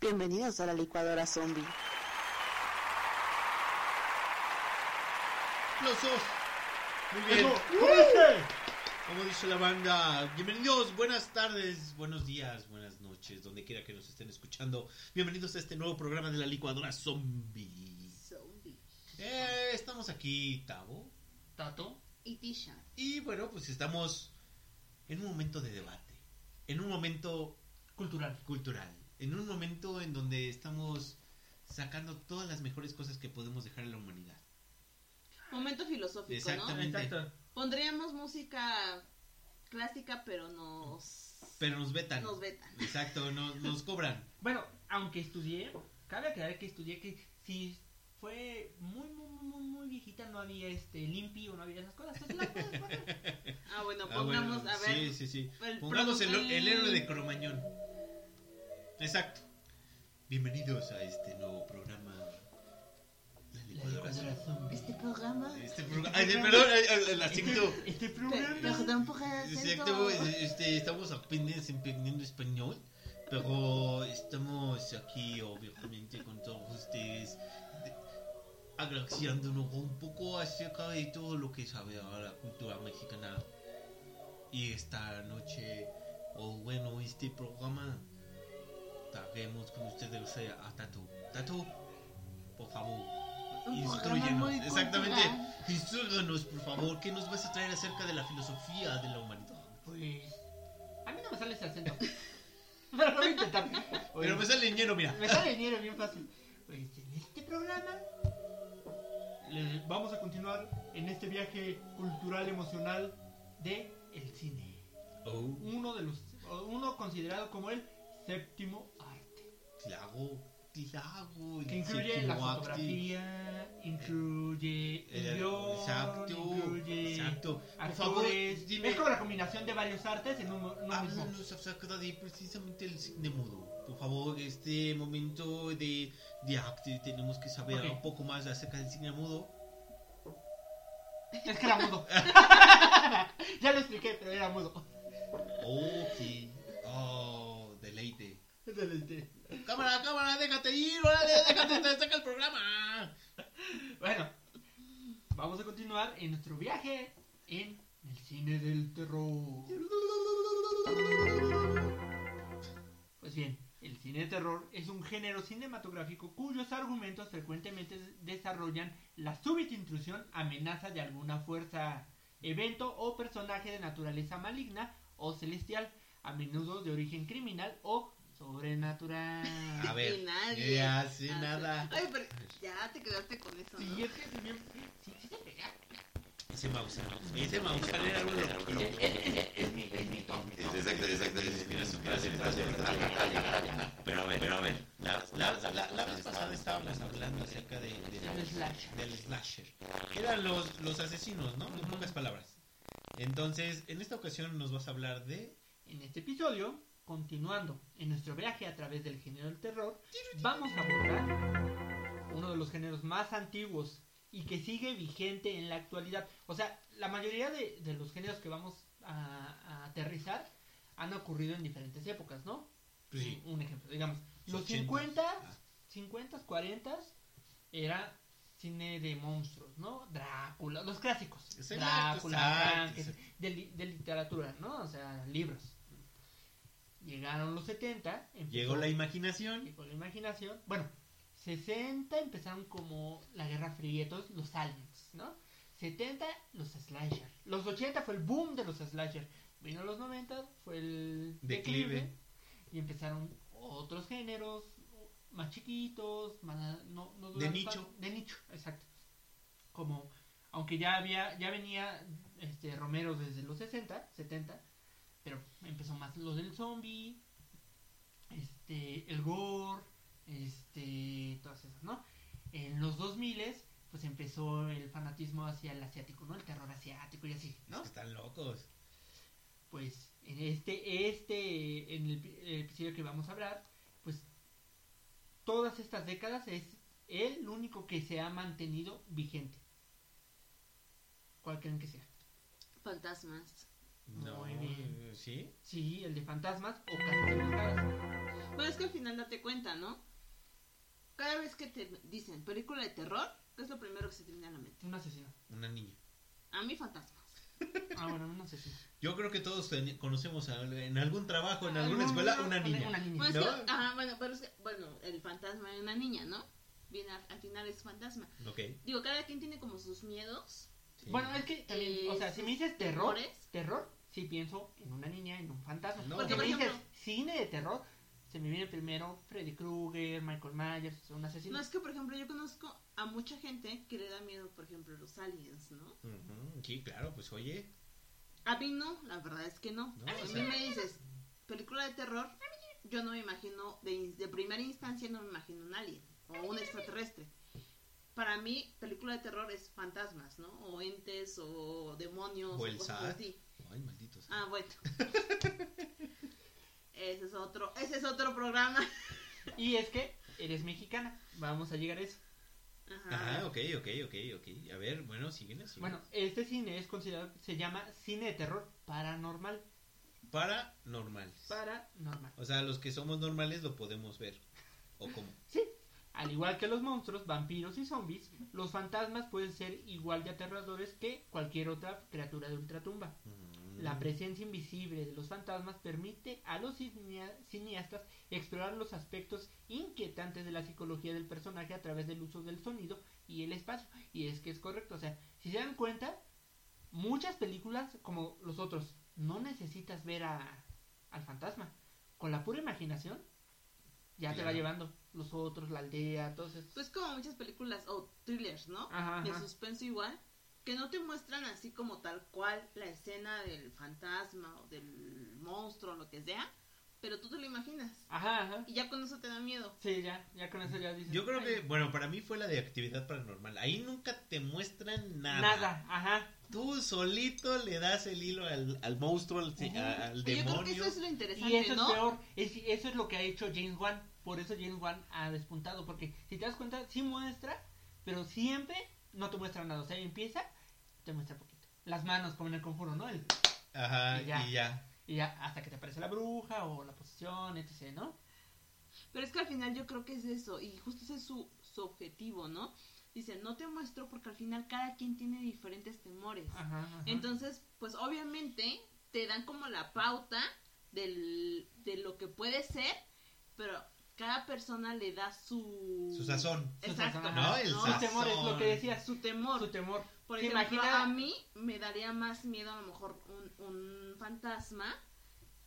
Bienvenidos a la licuadora zombie. ¡Aplausos! Muy bien. Como dice la banda, bienvenidos, buenas tardes, buenos días, buenas noches, donde quiera que nos estén escuchando. Bienvenidos a este nuevo programa de la licuadora zombie. Eh, estamos aquí, Tavo. Tato. Y Tisha. Y bueno, pues estamos en un momento de debate, en un momento Cultural. cultural, en un momento en donde estamos sacando todas las mejores cosas que podemos dejar en la humanidad. Momento filosófico, Exactamente. Exacto. ¿no? Pondríamos música clásica, pero nos... Pero nos vetan. Nos vetan. Exacto, no- nos cobran. Bueno, aunque estudié, cabe aclarar que estudié que si fue muy, muy, muy, muy, viejita, no había este limpio, no había esas cosas. Entonces la puedes poner. Ah, bueno, Ah, pongamos, bueno, a ver... Sí, sí, sí. el Pongamos el, produ- el héroe de Cromañón. Exacto. Bienvenidos a este nuevo programa. La licuadora zombie. Este programa... Este programa. Ay, perdón, el acento. Este, este programa. Perdón por el Exacto, este, estamos apenas aprendiendo español, pero estamos aquí obviamente con todos ustedes de- agraciándonos un poco acerca de todo lo que sabe a la cultura mexicana. Y esta noche, o bueno, este programa, traemos con ustedes a Tato. Tato, por favor, instruyenos. Exactamente, instrúyanos, por favor, ¿qué nos vas a traer acerca de la filosofía de la humanidad? Pues. A mí no me sale ese acento. Pero lo voy a intentar. Oye, Pero me sale lleno, mira. me sale dinero bien fácil. Pues en este programa. Les vamos a continuar en este viaje cultural emocional de el cine. Oh, Uno de los. Uno considerado como el séptimo arte. claro, Que incluye la fotografía, incluye el Eh, guion, exacto, incluye exacto. Por favor, dime, Es como la combinación de varios artes en mismo. háblanos acerca de precisamente el cine mudo. Por favor, este momento de, de arte tenemos que saber Ok. un poco más acerca del cine mudo. Es que era mudo. ya lo expliqué, pero era mudo. Ok. Oh, deleite. Excelente. Cámara, cámara, déjate ir, órale, déjate, te saca el programa. Bueno, vamos a continuar en nuestro viaje en el cine del terror. Pues bien, el cine de terror es un género cinematográfico cuyos argumentos frecuentemente desarrollan la súbita intrusión, amenaza de alguna fuerza, evento o personaje de naturaleza maligna o celestial, a menudo de origen criminal o sobrenatural. A ver, Y nadie ya hace hace- nada. Ay, pero ya te quedaste con eso, ¿no? Sí, es que sí, bien- sí, sí se pega. Ese mouse, ese mouse era un loco. Exacto, exacto. Pero a ver, pero a ver. La, La, la, la, vez pasada estábamos hablando acerca de, de- Del slasher. del slasher. Eran los, los asesinos, ¿no? En pocas palabras. Entonces, en esta ocasión nos vas a hablar de... En este episodio, continuando en nuestro viaje a través del género del terror, vamos a abordar uno de los géneros más antiguos y que sigue vigente en la actualidad. O sea, la mayoría de, de los géneros que vamos a, a aterrizar han ocurrido en diferentes épocas, ¿no? Sí. Un ejemplo, digamos, los 80s. 50, Ah. 50, 40 era cine de monstruos, ¿no? Drácula, los clásicos. Exacto, Drácula, exacto, Frankenstein, de, de literatura, ¿no? O sea, libros. Llegaron los 70, empezó- Llegó la imaginación. llegó la imaginación. Bueno, 60 empezaron como la Guerra Fría, todos los aliens, ¿no? 70 los slasher. Los 80 fue el boom de los slasher. Vino los 90, fue el Declive. Y empezaron otros géneros más chiquitos, más, no, no De nicho. tanto. De nicho, exacto. Como, aunque ya había, ya venía este Romero desde los 60, 70, pero empezó más lo del zombie, este, el gore, este, todas esas, ¿no? En los 2000 pues empezó el fanatismo hacia el asiático, ¿no? El terror asiático y así, ¿no? Están locos. Pues en este, este, en el, el episodio que vamos a hablar, pues todas estas décadas es el único que se ha mantenido vigente. ¿Cuál creen que sea? Fantasmas. No, Muy bien. eh, ¿sí? Sí, el de fantasmas o casas embrujadas. Bueno, es que al final date cuenta, ¿no? Cada vez que te dicen película de terror, ¿qué es lo primero que se te viene a la mente? Un asesino. Una niña. A mí fantasmas. Ah, bueno, un asesino. Yo creo que todos conocemos a- en algún trabajo, en alguna no, escuela, no, una niña. Una niña. Bueno, es ¿No? que- ajá, bueno, pero es que, bueno, el fantasma de una niña, ¿no? Viene al, al final es fantasma. Ok. Digo, cada quien tiene como sus miedos. sí. Bueno, es que también, Eh, o sea, si me dices terror, terror, sí pienso en una niña, en un fantasma. No. Porque Porque, por me dices ejemplo- cine de terror, se me viene primero Freddy Krueger, Michael Myers, un asesino. No, es que, por ejemplo, yo conozco a mucha gente que le da miedo, por ejemplo, los aliens, ¿no? Ujú, Sí, claro, pues oye. A mí no, la verdad es que no. No, a o mí sea- me dices, película de terror, yo no me imagino, de, de primera instancia no me imagino un alien o un extraterrestre. Para mí, película de terror es fantasmas, ¿no? O entes o demonios. O el cosas SAT. así. Ay, malditos. Ah, bueno. ese es otro, ese es otro programa. Y es que eres mexicana, vamos a llegar a eso. Ajá. Ajá, ok, ok, ok, ok. A ver, bueno, síguenos. síguenos. Bueno, este cine es considerado, se llama cine de terror paranormal. Paranormales. Paranormal. O sea, los que somos normales lo podemos ver. ¿O cómo? Sí, al igual que los monstruos, vampiros y zombies, los fantasmas pueden ser igual de aterradores que cualquier otra criatura de ultratumba. La presencia invisible de los fantasmas permite a los cinea- cineastas explorar los aspectos inquietantes de la psicología del personaje a través del uso del sonido y el espacio. Y es que es correcto, o sea, si se dan cuenta, muchas películas como los otros, no necesitas ver a, al fantasma. Con la pura imaginación, ya te va llevando. Los otros, la aldea, todos esos. Pues como muchas películas o thrillers, ¿no? Ajá, de ajá. suspenso igual, que no te muestran así como tal cual la escena del fantasma o del monstruo o lo que sea, pero tú te lo imaginas. Ajá, ajá. Y ya con eso te da miedo. Sí, ya, ya con eso ya dices. Yo creo "Ay, que, bueno, para mí fue la de actividad paranormal. Ahí nunca te muestran nada. Nada, ajá. Tú solito le das el hilo al, al monstruo, al, al Y yo creo que demonio. eso es lo interesante, Y eso ¿no? es peor. Es- eso es lo que ha hecho James Wan. Por eso James Wan ha despuntado. Porque si te das cuenta, sí muestra, pero siempre no te muestra nada. O sea, empieza, te muestra poquito. Las manos, como en el conjuro, ¿no? El- Ajá, Y ya. y ya. y ya hasta que te aparece la bruja o la posesión, etc., ¿no? Pero es que al final yo creo que es eso, y justo ese es su, su objetivo, ¿no? Dice, no te muestro porque al final cada quien tiene diferentes temores. Ajá, ajá. Entonces, pues obviamente te dan como la pauta del, de lo que puede ser, pero cada persona le da su... Su sazón. Su Exacto. sazón, ¿No? ajá. El Su sazón. temor es lo que decías. Su temor. Su temor. Por ¿Se ejemplo, imagina? a mí me daría más miedo a lo mejor un, un fantasma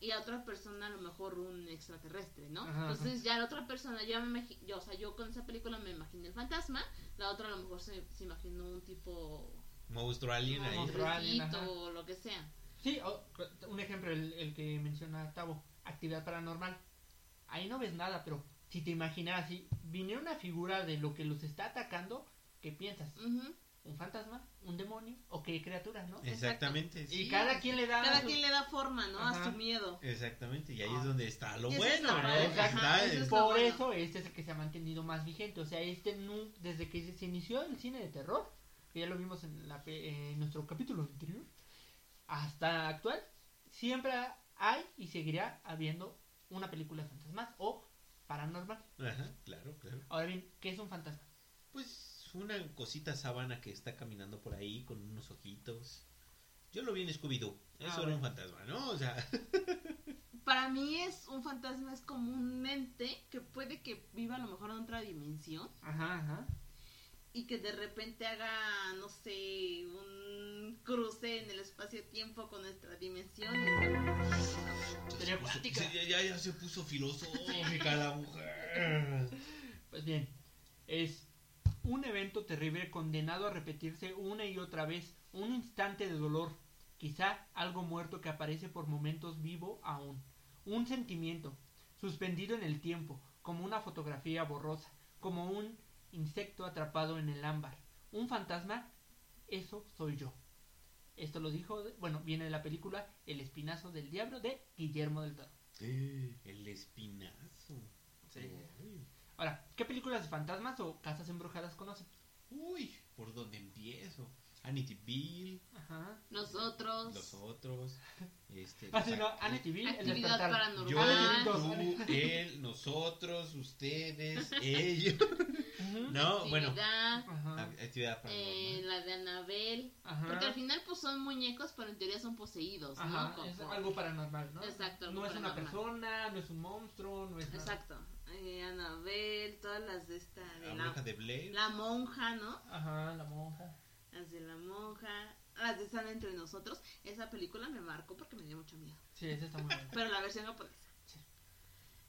y a otra persona a lo mejor un extraterrestre, ¿no? Ajá, Entonces ya la otra persona, ya me yo, o sea, yo con esa película me imaginé el fantasma, la otra a lo mejor se, se imaginó un tipo Monstruo alien ahí. Monstruo. alien, o lo que sea. Sí, o- un ejemplo, el, el que menciona Tavo, actividad paranormal. Ahí no ves nada, pero si te imaginas, si viniera una figura de lo que los está atacando, ¿qué piensas? ¿Un fantasma? ¿Un demonio? ¿O qué criatura, no? Exactamente. Y sí. cada quien le da... Cada su- quien le da forma, ¿no? Ajá. A su miedo. Exactamente, y ahí Ah. es donde está lo bueno, es ¿no? ajá, eso es- Por bueno. eso este es el que se ha mantenido más vigente. O sea, este nu- desde que se- se inició el cine de terror, que ya lo vimos en, la pe- en nuestro capítulo anterior, hasta actual, siempre hay y seguirá habiendo una película de fantasmas o paranormal. Ajá, claro, claro. Ahora bien, ¿qué es un fantasma? Pues una cosita sábana que está caminando por ahí con unos ojitos. Yo lo vi en Scooby-Doo. Eso Ah, era bueno. un fantasma, ¿no? O sea, Para mí es un fantasma, es como un ente que puede que viva a lo mejor en otra dimensión Ajá, ajá. y que de repente haga, no sé, un cruce en el espacio-tiempo con nuestra dimensión. y está- Sería cuántica. Sí, ya, ya, ya se puso filosófica la mujer. Pues bien, es un evento terrible condenado a repetirse una y otra vez, un instante de dolor, quizá algo muerto que aparece por momentos vivo aún, un sentimiento suspendido en el tiempo, como una fotografía borrosa, como un insecto atrapado en el ámbar, un fantasma, eso soy yo. Esto lo dijo, bueno, viene de la película El espinazo del diablo de Guillermo del Toro. El espinazo. Sí. Ay. Ahora, ¿qué películas de fantasmas o casas embrujadas conocen? Uy, ¿por dónde empiezo? Amityville, Ajá. Nosotros. los otros, este... Ah, sí, no, el Actividad despertar. paranormal. Yo, tú, él, nosotros, ustedes, ellos. No, bueno, Actividad, Ajá. actividad eh, paranormal. la de Anabel. Ajá. Porque al final pues son muñecos, pero en teoría son poseídos, ¿no? Ajá, Como- es algo paranormal, ¿no? Exacto, algo No es una persona, no es un monstruo, no es nada. Exacto. Eh, Anabel, todas las de esta, de La la, bruja de Blair. la monja, ¿no? Ajá, la monja. Las de la monja, las de Están entre nosotros. Esa película me marcó porque me dio mucho miedo. Sí, esa está muy buena. Pero la versión japonesa. Sí.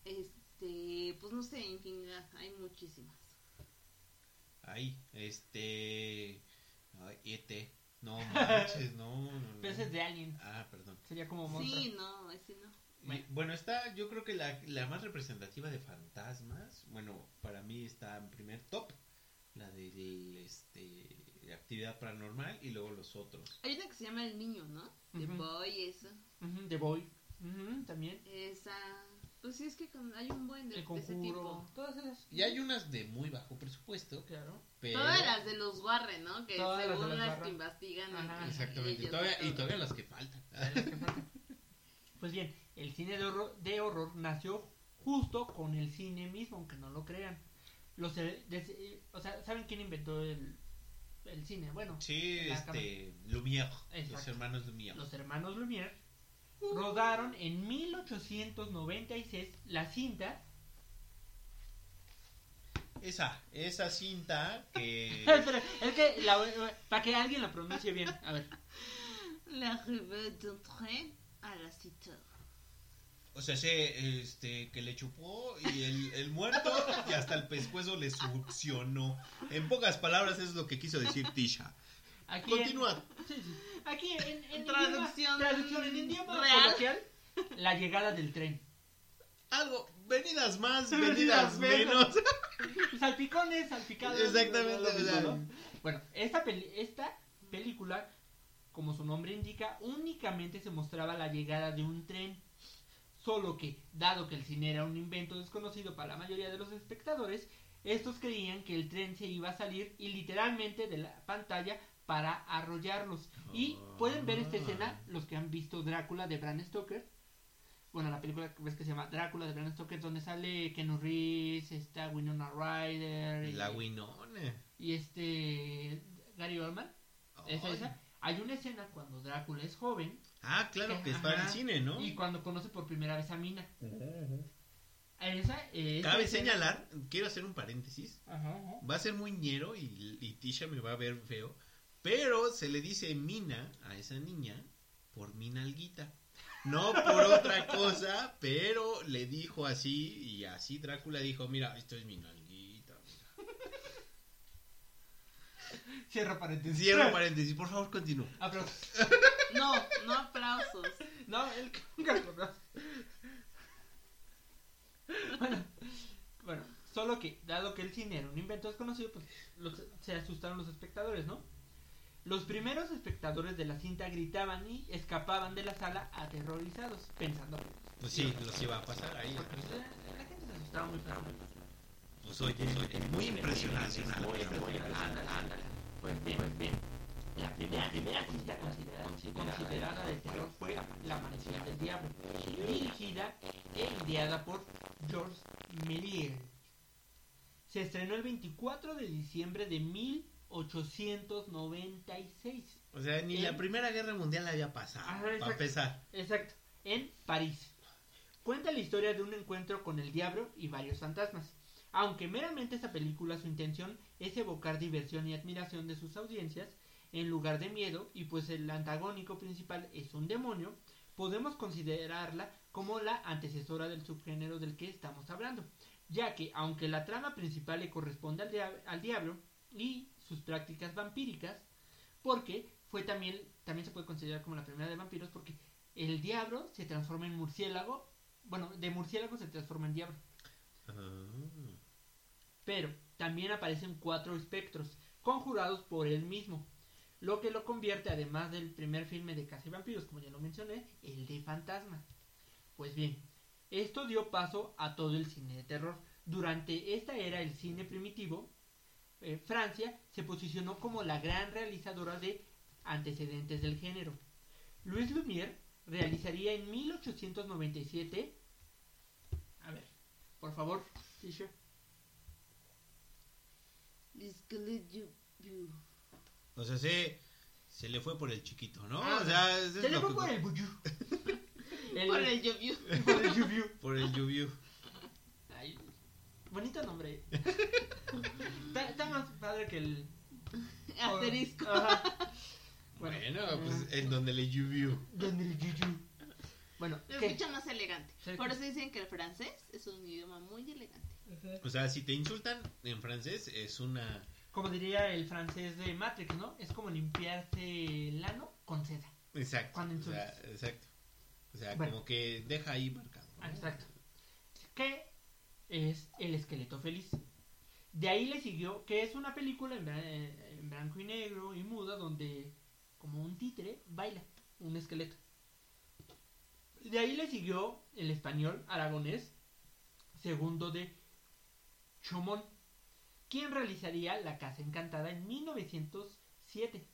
Este, pues no sé, infinidad, hay muchísimas. Ahí, este... Ay, ET. No manches, no, no, no. Pero ese es de Alien. Ah, perdón. Sería como monstruo. Sí, no, ese no. Y, Bueno, está, yo creo que la, la más representativa de fantasmas, bueno, para mí está en primer top, la del, este, de actividad paranormal y luego los otros. Hay una que se llama El Niño, ¿no? The Ujú. Boy, eso. Ujú, The Boy. También. Esa. Pues sí, es que con- hay un buen de, El de ese tipo. Todas esas. Y hay unas de muy bajo presupuesto, Claro. pero... Todas las de los Warren, ¿no? Que Todas las de según las que investigan. Ajá. y- Exactamente, todavía, y todavía las que faltan. Pues bien, el cine de horror, de horror nació justo con el cine mismo, aunque no lo crean. Los, eh, des- eh, o sea, ¿saben quién inventó el, el cine? Bueno, Sí, este, Lumière, los hermanos Lumière. los hermanos Lumière rodaron en 1896 la cinta. Esa, esa cinta que... Es que la- para que alguien la pronuncie bien. A ver. La revue train a la cita. O sea, se, este, que le chupó y el, el muerto y hasta el pescuezo le succionó. En pocas palabras eso es lo que quiso decir Tisha. Aquí en- Continúa. sí, sí. Aquí en, en Traducción idioma, traducción en idioma real. coloquial, la llegada del tren. Algo, venidas más, Venidas venidas menos. Salpicones, salpicados. Exactamente, lo mismo, ¿no? Bueno, esta, peli- esta película, como su nombre indica, únicamente se mostraba la llegada de un tren. Solo que, dado que el cine era un invento desconocido para la mayoría de los espectadores, estos creían que el tren se iba a salir y literalmente de la pantalla para arrollarlos. Y pueden ver esta escena los que han visto Drácula de Bram Stoker. Bueno, la película ves que se llama Drácula de Bram Stoker, donde sale Keanu Reeves, está Winona Ryder y, La Winona. y este Gary Oldman. Esa, Ay. esa. Hay una escena cuando Drácula es joven Ah, claro que es para el cine, ¿no? y cuando conoce por primera vez a Mina. Esa, eh, esa Cabe escena- señalar, quiero hacer un paréntesis. Ajá, ajá. Va a ser muy ñero y, y Tisha me va a ver feo. Pero se le dice Mina a esa niña por mi nalguita. No por otra cosa, pero le dijo así y así Drácula dijo, mira, esto es mi Cierra paréntesis. Cierro paréntesis, por favor continúa. Aplausos. No, no aplausos. No, el bueno, bueno, solo que, dado que el cine era un invento desconocido, pues los- se asustaron los espectadores, ¿no? Los primeros espectadores de la cinta gritaban y escapaban de la sala aterrorizados, pensando Pues sí, los iba a pasar ahí. eh, la gente se asustaba muy fácil. Pues oye, oye, muy impresionante. Pues bien, pues bien. La primera, primera considerada, considerada de terror fue La Manecilla del Diablo, dirigida e ideada por George Méliès. Se estrenó el 24 de diciembre de 1896. O sea, ni la Primera Guerra Mundial había pasado, Ajá, para exacto. empezar. Exacto, en París. Cuenta la historia de un encuentro con el diablo y varios fantasmas. Aunque meramente esta película su intención es evocar diversión y admiración de sus audiencias, en lugar de miedo, y pues el antagónico principal es un demonio, podemos considerarla como la antecesora del subgénero del que estamos hablando, ya que aunque la trama principal le corresponde al, al diablo y sus prácticas vampíricas, porque fue también, también se puede considerar como la primera de vampiros, porque el diablo se transforma en murciélago, bueno, de murciélago se transforma en diablo, Ah. Pero también aparecen cuatro espectros, conjurados por él mismo, lo que lo convierte, además del primer filme de Casa Vampiros, como ya lo mencioné, el de fantasma. Pues bien, esto dio paso a todo el cine de terror, Durante esta era el cine primitivo, eh, Francia se posicionó como la gran realizadora de antecedentes del género. Louis Lumière realizaría en 1897 a ver, por favor, Fisher. O sea, se, se le fue por el chiquito, ¿no? Ah, o sea, eso se le fue por el buyú. El- Por el lluvio. por el lluviú. por el lluvio. Ay, bonito nombre. está, está más padre que el Asterisco. Ajá. Bueno, Bueno, pues en donde le llovió. Donde el yuyu. Bueno, Lo ¿qué? escucha más elegante. Por eso dicen que el francés es un idioma muy elegante. O sea, si te insultan en francés es una... Como diría el francés de Matrix, ¿no? Es como limpiarse el ano con seda. Exacto. Cuando o sea, exacto. O sea, Bueno. como que deja ahí marcado. ¿no? Ah, Exacto. Que es El esqueleto feliz. De ahí le siguió, que es una película en, en blanco y negro y muda donde como un títere baila un esqueleto. De ahí le siguió el español aragonés, segundo de Chomón, quien realizaría La Casa Encantada en 1907.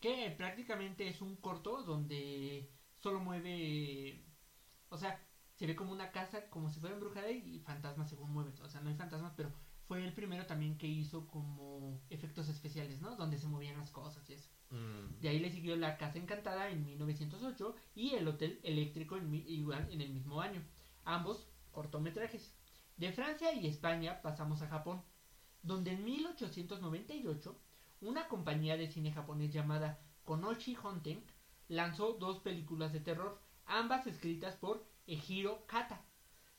Que prácticamente es un corto donde solo mueve. O sea, se ve como una casa, como si fuera embrujada y fantasmas según mueven. O sea, no hay fantasmas, pero fue el primero también que hizo como efectos especiales, ¿no? Donde se movían las cosas y eso. Mm. De ahí le siguió La Casa Encantada en 1908 y El Hotel Eléctrico en, mi- igual en el mismo año. Ambos cortometrajes. De Francia y España pasamos a Japón, donde en 1898 una compañía de cine japonés llamada Konoshi Honten lanzó dos películas de terror, ambas escritas por Ejiro Kata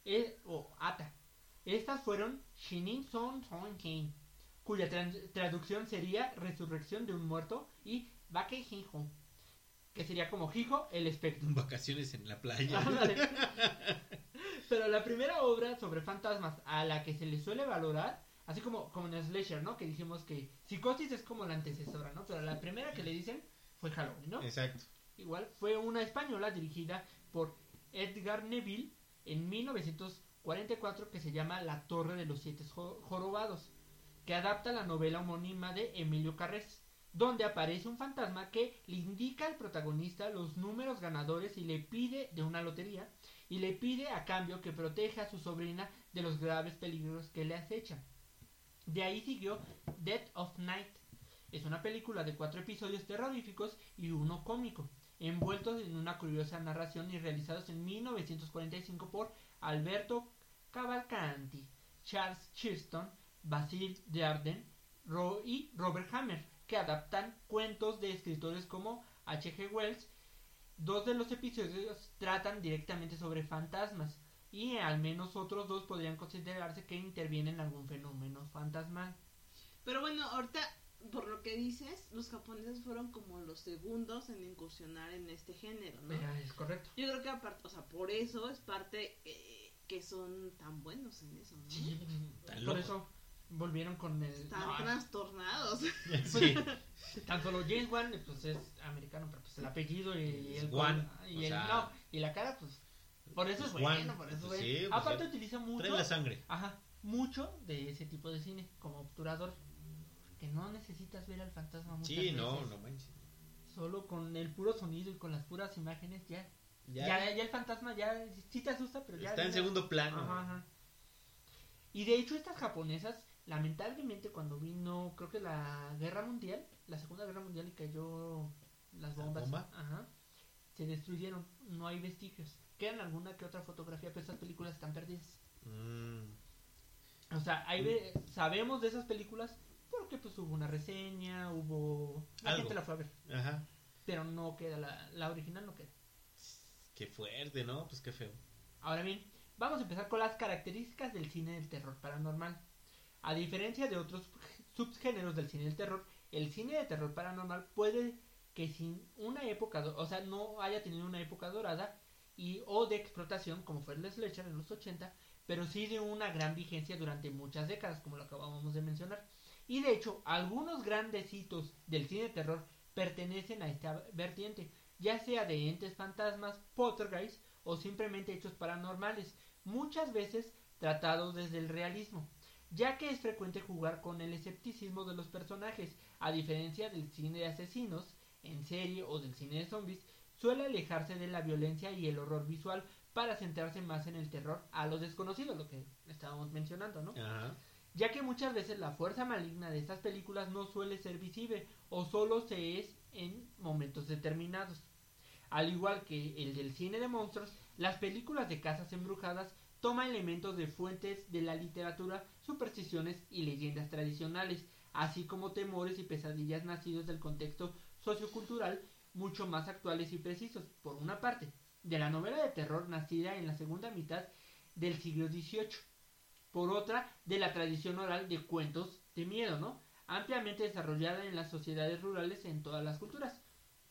eh, o Ata. Estas fueron Shinin Son Son Ken, cuya traducción sería Resurrección de un muerto y Bake Hijo, que sería como Hijo el espectro. Vacaciones en la playa. Pero la primera obra sobre fantasmas a la que se le suele valorar, así como, como en Slasher, ¿no? Que dijimos que Psicosis es como la antecesora, ¿no? Pero la primera que le dicen fue Halloween, ¿no? Exacto. Igual fue una española dirigida por Edgar Neville en 1944 que se llama La Torre de los Siete Jo- Jorobados, que adapta la novela homónima de Emilio Carrés, donde aparece un fantasma que le indica al protagonista los números ganadores y le pide de una lotería y le pide a cambio que proteja a su sobrina de los graves peligros que le acechan. De ahí siguió Dead of Night. Es una película de cuatro episodios terroríficos y uno cómico, envueltos en una curiosa narración y realizados en 1945 por Alberto Cavalcanti, Charles Chirston, Basil Darden Ro- y Robert Hammer, que adaptan cuentos de escritores como H.G. Wells. Dos de los episodios tratan directamente sobre fantasmas y al menos otros dos podrían considerarse que intervienen en algún fenómeno fantasmal. Pero bueno, ahorita, por lo que dices, los japoneses fueron como los segundos en incursionar en este género, ¿no? Mira, es correcto. Yo creo que aparte, o sea, por eso es parte eh, que son tan buenos en eso, ¿no? Tan por loco. eso volvieron con el... Están no, trastornados. Sí. Tan solo James Wan, pues es americano, pero pues el apellido y el Wan, y o el sea- no, y la cara, pues por eso es bueno, por eso es bueno. sí, pues Aparte utiliza mucho, Trae la sangre. ajá, mucho de ese tipo de cine como obturador, que no necesitas ver al fantasma muchas Sí, no, no manches. Solo con el puro sonido y con las puras imágenes ya, Ya, ya, ya, el fantasma ya sí te asusta, pero ya está en segundo plano. Ajá, ajá. Y de hecho estas japonesas, lamentablemente cuando vino, creo que la guerra mundial, la segunda guerra mundial y cayó las ¿La bombas, bomba? ajá, se destruyeron, no hay vestigios. Quedan alguna que otra fotografía, pero estas películas están perdidas. Mm, O sea, hay ve- sabemos de esas películas porque pues hubo una reseña, hubo... La Algo. gente la fue a ver, ajá. pero no queda, la, la original no queda. Qué fuerte, ¿no? Pues qué feo. Ahora bien, vamos a empezar con las características del cine del terror paranormal. A diferencia de otros subgéneros del cine del terror, el cine de terror paranormal puede que sin una época, o sea, no haya tenido una época dorada y o de explotación como fue el Slasher en los 80, pero sí de una gran vigencia durante muchas décadas, como lo acabamos de mencionar. Y de hecho, algunos grandes hitos del cine de terror pertenecen a esta vertiente, ya sea de entes fantasmas, poltergeist o simplemente hechos paranormales. Muchas veces tratado desde el realismo, ya que es frecuente jugar con el escepticismo de los personajes, a diferencia del cine de asesinos en serie o del cine de zombies, suele alejarse de la violencia y el horror visual para centrarse más en el terror a lo desconocido, lo que estábamos mencionando, ¿no? Ajá. ya que muchas veces la fuerza maligna de estas películas no suele ser visible o solo se es en momentos determinados. Al igual que el del cine de monstruos, las películas de casas embrujadas toman elementos de fuentes de la literatura, supersticiones y leyendas tradicionales, así como temores y pesadillas nacidos del contexto sociocultural mucho más actuales y precisos, por una parte, de la novela de terror nacida en la segunda mitad del siglo XVIII, por otra, de la tradición oral de cuentos de miedo, ¿no? Ampliamente desarrollada en las sociedades rurales en todas las culturas.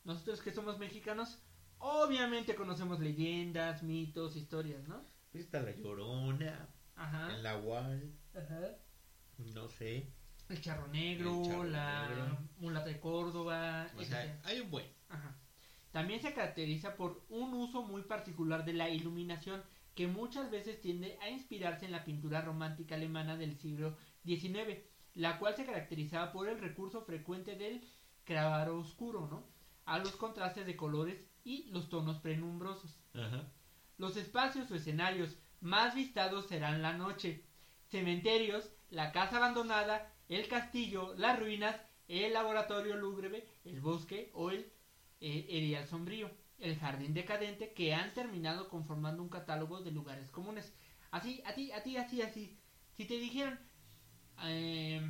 Nosotros que somos mexicanos, obviamente conocemos leyendas, mitos, historias, ¿no? Pues está la llorona, Ajá. el nahual, Ajá. no sé. El charro negro, El charro la negro. mulata de Córdoba, O sea, hay un buen. Ajá. También se caracteriza por un uso muy particular de la iluminación que muchas veces tiende a inspirarse en la pintura romántica alemana del siglo XIX, la cual se caracterizaba por el recurso frecuente del claroscuro, ¿no? A los contrastes de colores y los tonos prenumbrosos. Ajá. Los espacios o escenarios más vistados serán la noche, cementerios, la casa abandonada, el castillo, las ruinas, el laboratorio lúgubre, el bosque o el eh, erial sombrío, el jardín decadente que han terminado conformando un catálogo de lugares comunes. Así, a ti, a ti, así, así. Si te dijeran eh,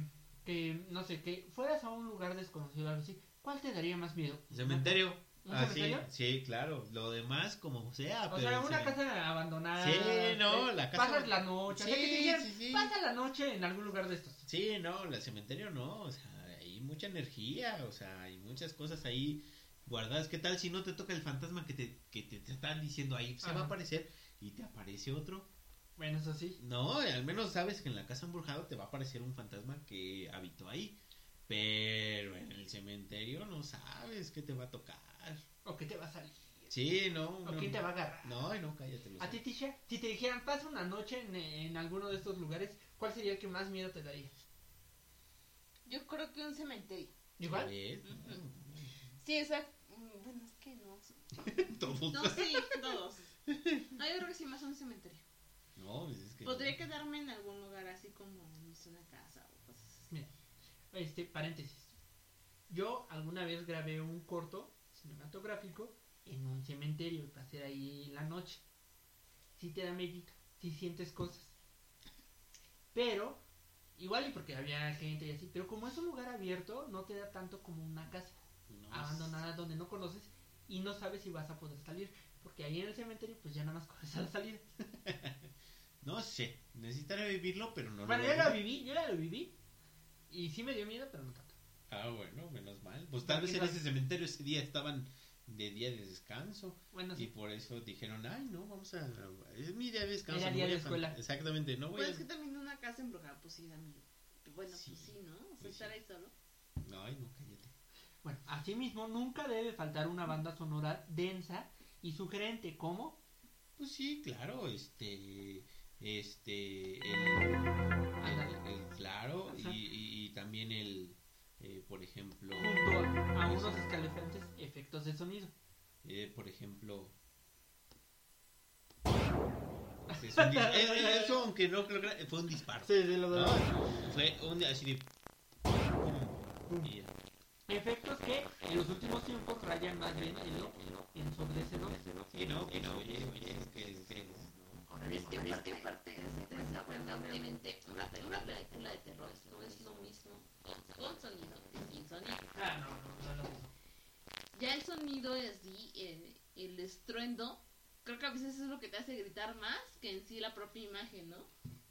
que, no sé, que fueras a un lugar desconocido algo así, ¿cuál te daría más miedo? Cementerio. ¿Un Ah, sí, sí, claro. Lo demás, como sea. O pero sea, una cemen- casa abandonada. Sí, no, la casa- Pasas la noche. o sea, Sí, que te dijeran, sí, sí. Pasa la noche en algún lugar de estos. Sí, no, el cementerio no. O sea, hay mucha energía. O sea, hay muchas cosas ahí guardadas. ¿Qué tal si no te toca el fantasma que te, que te, te están diciendo ahí? Se va Ajá. a aparecer y te aparece otro. Bueno, eso sí. No, al menos sabes que en la casa embrujada te va a aparecer un fantasma que habitó ahí. Pero en el cementerio no sabes qué te va a tocar. O que te va a salir. Sí, no. O no. quién te va a agarrar. No, no, cállate. A ti, Tisha, si te dijeran, pasa una noche en, en alguno de estos lugares, ¿cuál sería el que más miedo te daría? Yo creo que un cementerio. ¿Igual? Sí, exacto. Mm, Bueno, es que no. Todos. No, sí, todos. No, yo creo que sí más un cementerio. No, pues es que. Podría quedarme en algún lugar así como sé, una casa o cosas así. Mira, este, paréntesis. Yo alguna vez grabé un corto cinematográfico en un cementerio y pasé ahí la noche. Sí te da medito, sí sientes cosas. Pero, igual y porque había gente y así, pero como es un lugar abierto, no te da tanto como una casa No, abandonada donde no conoces y no sabes si vas a poder salir. Porque ahí en el cementerio, pues ya nada más conoces a la salida. No sé, necesitaría vivirlo, pero no bueno, lo yo lo viví, yo ya lo viví. Y sí me dio miedo, pero no tanto. Ah, bueno, menos mal. Pues tal vez en ese cementerio ese día estaban de día de descanso. Bueno, Y por eso dijeron, ay, no, vamos a... Es mi día de descanso. Era día de escuela. Exactamente, no voy Pues a... es que también una casa embrujada, pues sí da miedo. Bueno, Sí. pues sí, ¿no? O sea, Pues estar sí. ahí solo. Ay, no, cállate. Bueno, asimismo, nunca debe faltar una banda sonora densa y sugerente, como Pues sí, claro, este... Este... El, el- el- claro, y, Ajá. y- y también el... eh, por ejemplo... junto a, a unos escalofriantes efectos de sonido. eh, por ejemplo... Este es un dis- eh, eh, eso, aunque no creo que fue un disparo. Sí, sí, lo ¿no? Fue un así de... y. Efectos que en los últimos tiempos rayan más bien en lo ensordecedor. Sí, no, pues oye, oye, es que... es que- Es que parte, una, una película de terror no es lo mismo. Con sonido y sin sonido. Ah, no, no, no, es lo mismo. Ya el sonido es así, el, el estruendo. Creo que a veces es lo que te hace gritar más que en sí la propia imagen, ¿no?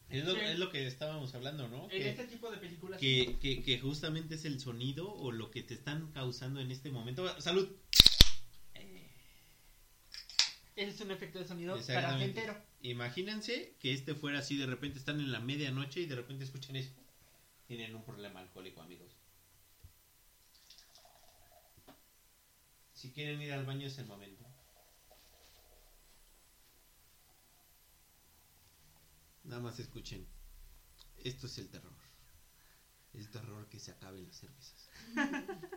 Es lo, Sí. es lo que estábamos hablando, ¿no? En Que, este tipo de películas. que, que, que justamente es el sonido o lo que te están causando en este momento. ¡Salud! Es un efecto de sonido Exactamente. placentero. Imagínense que este fuera así, de repente están en la medianoche y de repente escuchan eso. Tienen un problema alcohólico, amigos. Si quieren ir al baño es el momento. Nada más escuchen. Esto es el terror. El terror que se acaben las cervezas.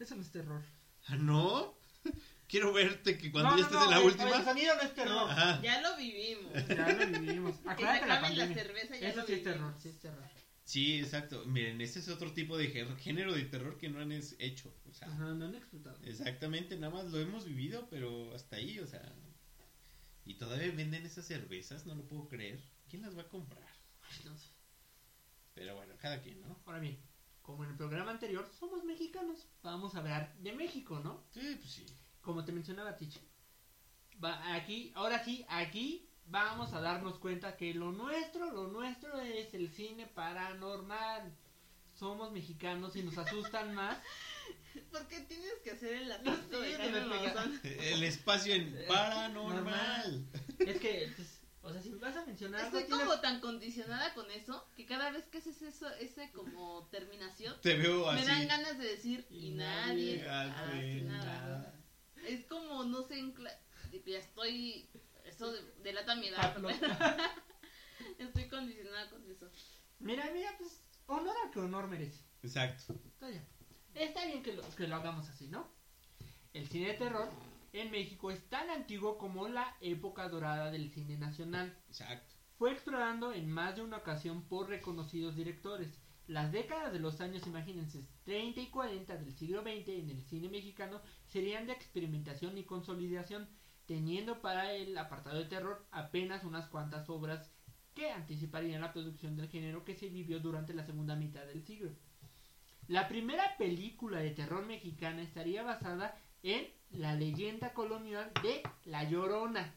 Eso no es terror. ¿Ah, no? Quiero verte que cuando No, ya no, estés no, en la el- última. El sonido no es terror. Ajá. Ya lo vivimos. Ya lo vivimos. Que se Acuérdate la acaben la pandemia. cerveza, ya Eso lo sí es terror, sí es terror. Sí, exacto. Miren, ese es otro tipo de género- de terror que no han hecho. O sea, Ajá, no han explotado. exactamente, nada más lo hemos vivido, pero hasta ahí, o sea. Y todavía venden esas cervezas, no lo puedo creer. ¿Quién las va a comprar? No sé. Pero bueno, cada quien, ¿no? Ahora bien, como en el programa anterior, somos mexicanos. Vamos a hablar de México, ¿no? Sí, pues sí. Como te mencionaba Tich. Va, aquí, ahora sí, aquí vamos a darnos cuenta que lo nuestro, lo nuestro es el cine paranormal. Somos mexicanos y nos asustan más. ¿Por qué tienes que hacer el No de me? El espacio en paranormal. Es que, pues, o sea, si me vas a mencionar Estoy tienes- como tan condicionada con eso que cada vez que haces eso, ese como terminación, Te veo me así. dan ganas de decir Y y nadie nadie hace nada. nada. Es como, no sé, ya estoy, eso de- delata mi edad, Pablo. estoy condicionada con eso. Mira, mira, pues, honor al que honor merece. Exacto. Está bien. Está bien que lo, que lo hagamos así, ¿no? El cine de terror en México es tan antiguo como la época dorada del cine nacional. Exacto. Fue explorando en más de una ocasión por reconocidos directores. Las décadas de los años, imagínense, 30 y 40 del siglo XX en el cine mexicano serían de experimentación y consolidación, teniendo para el apartado de terror apenas unas cuantas obras que anticiparían la producción del género que se vivió durante la segunda mitad del siglo. La primera película de terror mexicana estaría basada en la leyenda colonial de La Llorona.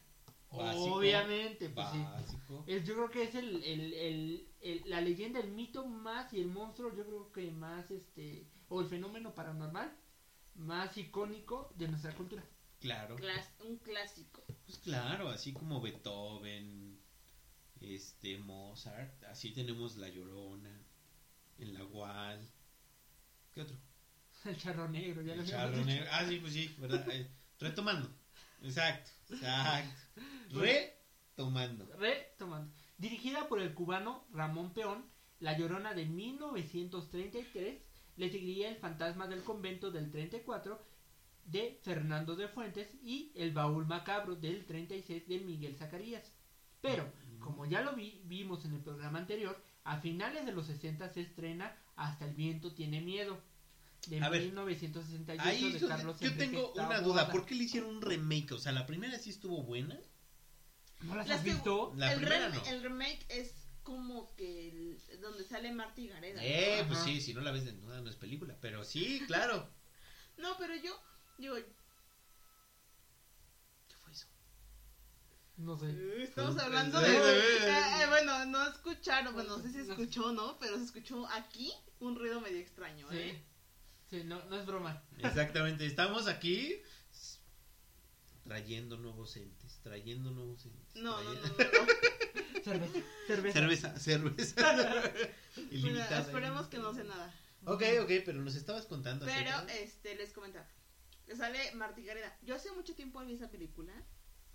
Básico. Obviamente, pues sí. Básico. Es- yo creo que es el, el, el- el- la leyenda, el mito más y el monstruo, yo creo que más, este, o el fenómeno paranormal más icónico de nuestra cultura. Claro. Clas- un clásico. Pues claro, así como Beethoven, este Mozart, así tenemos La Llorona, el Nahual. ¿Qué otro? El charro negro, ya lo El charro dicho. negro. Ah, sí, pues sí, ¿verdad? Eh, retomando. Exacto, exacto. Retomando. Retomando. Dirigida por el cubano Ramón Peón, La Llorona de 1933 le seguiría El fantasma del convento del 34 de Fernando de Fuentes y El baúl macabro del 36 de Miguel Zacarías. Pero, como ya lo vi- vimos en el programa anterior, a finales de los 60 se estrena Hasta el viento tiene miedo de A ver, 1968 Ahí de yo, Carlos yo Enrique tengo una Taboada. duda. ¿Por qué le hicieron un remake? O sea, la primera sí estuvo buena. ¿No las La has visto? La el, primera rem- no. el remake es como que el- donde sale Marty Gareda. Eh, pues sí, si no la ves de nuevo no es película. Pero sí, claro. No, pero yo digo, ¿Qué fue eso? No sé. eh, estamos hablando de... eh, eh, bueno, no escucharon, bueno, no sé si escuchó, ¿no? Pero se escuchó aquí un ruido medio extraño, Sí. ¿eh? Sí, no, no es broma. Exactamente, estamos aquí trayendo nuevos entes, trayendo nuevos entes. No, no, no, trayendo- no, no. Cerveza. Cerveza. Cerveza, cerveza. Bueno, Ilimitada. esperemos que no sea nada. Ok, ok, pero nos estabas contando. Pero, acerca de- este, les comentaba. Que Sale Marty Gareda. Yo hace mucho tiempo vi esa película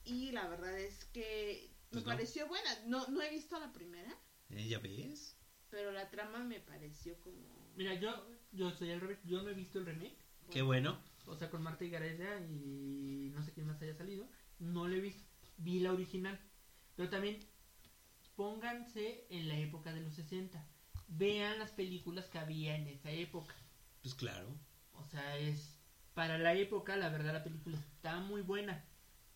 y la verdad es que me Pues no. pareció buena. No, no he visto la primera, Eh, ¿Ya ves? pero la trama me pareció como... Mira, yo, yo soy al revés. Yo no he visto el remake. Qué bueno. O sea, con Marta y Gareda y no sé quién más haya salido. No le he visto. Vi la original. Pero también pónganse en la época de los 60. Vean las películas que había en esa época. Pues claro. O sea, es para la época, la verdad, la película está muy buena.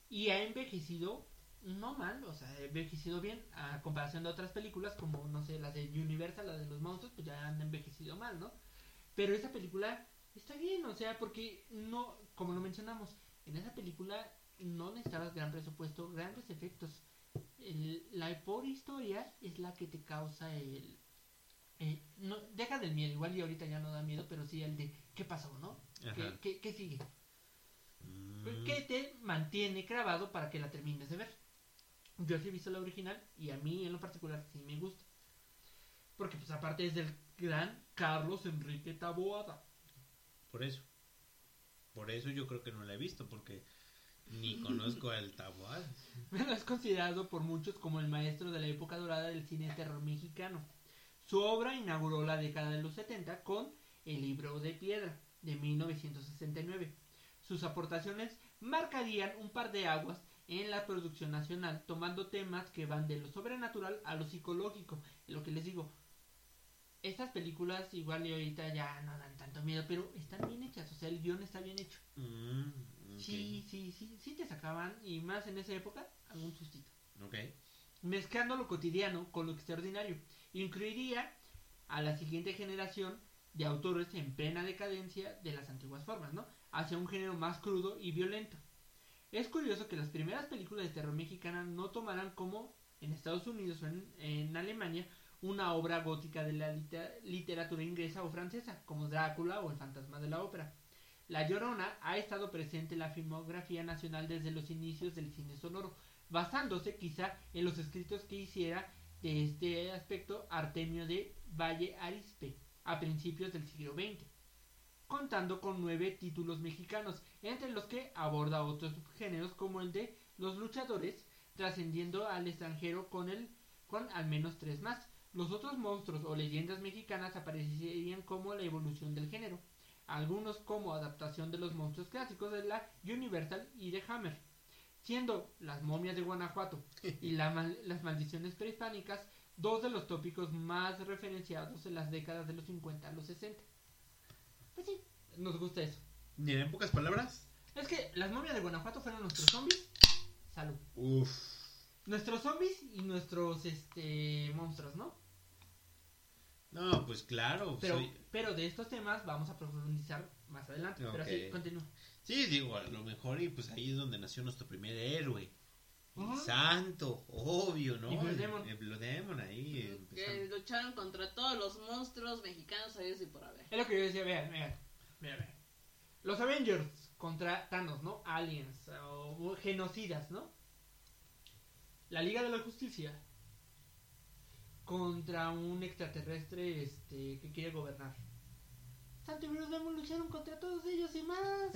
Y ha envejecido no mal, o sea, ha envejecido bien a comparación de otras películas como, no sé, las de Universal, las de los monstruos, pues ya han envejecido mal, ¿no? Pero esa película está bien, o sea, porque no, como lo mencionamos, en esa película no necesitabas gran presupuesto, grandes efectos. El- la pobre historia es la que te causa el... eh, no, deja del miedo, igual y ahorita ya no da miedo, pero sí el de ¿qué pasó, no? ¿Qué, qué, qué sigue? Mm, que te mantiene grabado para que la termines de ver. Yo sí he visto la original y a mí en lo particular sí me gusta. Porque pues aparte es del gran Carlos Enrique Taboada. Por eso. Por eso yo creo que no la he visto, porque Ni conozco al Taboal. Bueno, es considerado por muchos como el maestro de la época dorada del cine terror mexicano. Su obra inauguró la década de los 70 con El libro de piedra de 1969. Sus aportaciones marcarían un par de aguas en la producción nacional, tomando temas que van de lo sobrenatural a lo psicológico. Lo que les digo, estas películas igual y ahorita ya no dan tanto miedo, pero están bien hechas, o sea, el guion está bien hecho. Mm. Sí, sí, sí, sí te sacaban, y más en esa época, algún sustito. Ok. Mezclando lo cotidiano con lo extraordinario. Incluiría a la siguiente generación de autores en plena decadencia de las antiguas formas, ¿no? Hacia un género más crudo y violento. Es curioso que las primeras películas de terror mexicanas no tomaran como en Estados Unidos o en, Alemania una obra gótica de la liter- literatura inglesa o francesa, como Drácula o El fantasma de la ópera. La Llorona ha estado presente en la filmografía nacional desde los inicios del cine sonoro, basándose quizá en los escritos que hiciera de este aspecto Artemio de Valle Arispe a principios del siglo XX, contando con nueve títulos mexicanos, entre los que aborda otros subgéneros como el de los luchadores, trascendiendo al extranjero con el con al menos tres más. Los otros monstruos o leyendas mexicanas aparecerían como la evolución del género, algunos como adaptación de los monstruos clásicos de la Universal y de Hammer, siendo las momias de Guanajuato y la mal- las maldiciones prehispánicas dos de los tópicos más referenciados en las décadas de los 50 a los 60. Pues sí, nos gusta eso. ¿Y en pocas palabras? Es que las momias de Guanajuato fueron nuestros zombies. Salud. Uf. Nuestros zombies y nuestros este monstruos, ¿no? No, pues claro. Pero, soy- pero de estos temas vamos a profundizar más adelante. Pero sí, continúa. Sí, digo, a lo mejor y pues ahí es donde nació nuestro primer héroe. El santo, obvio, ¿no? Y Blue El- Demon. El Blue Demon ahí. Que lucharon contra todos los monstruos mexicanos sabidos y por haber. Es lo que yo decía, vean, vean, vean, vean. Los Avengers contra Thanos, ¿no? Aliens o genocidas, ¿no? La Liga de la Justicia contra un extraterrestre este, que quiere gobernar. Santo y Blue Demon lucharon contra todos ellos y más.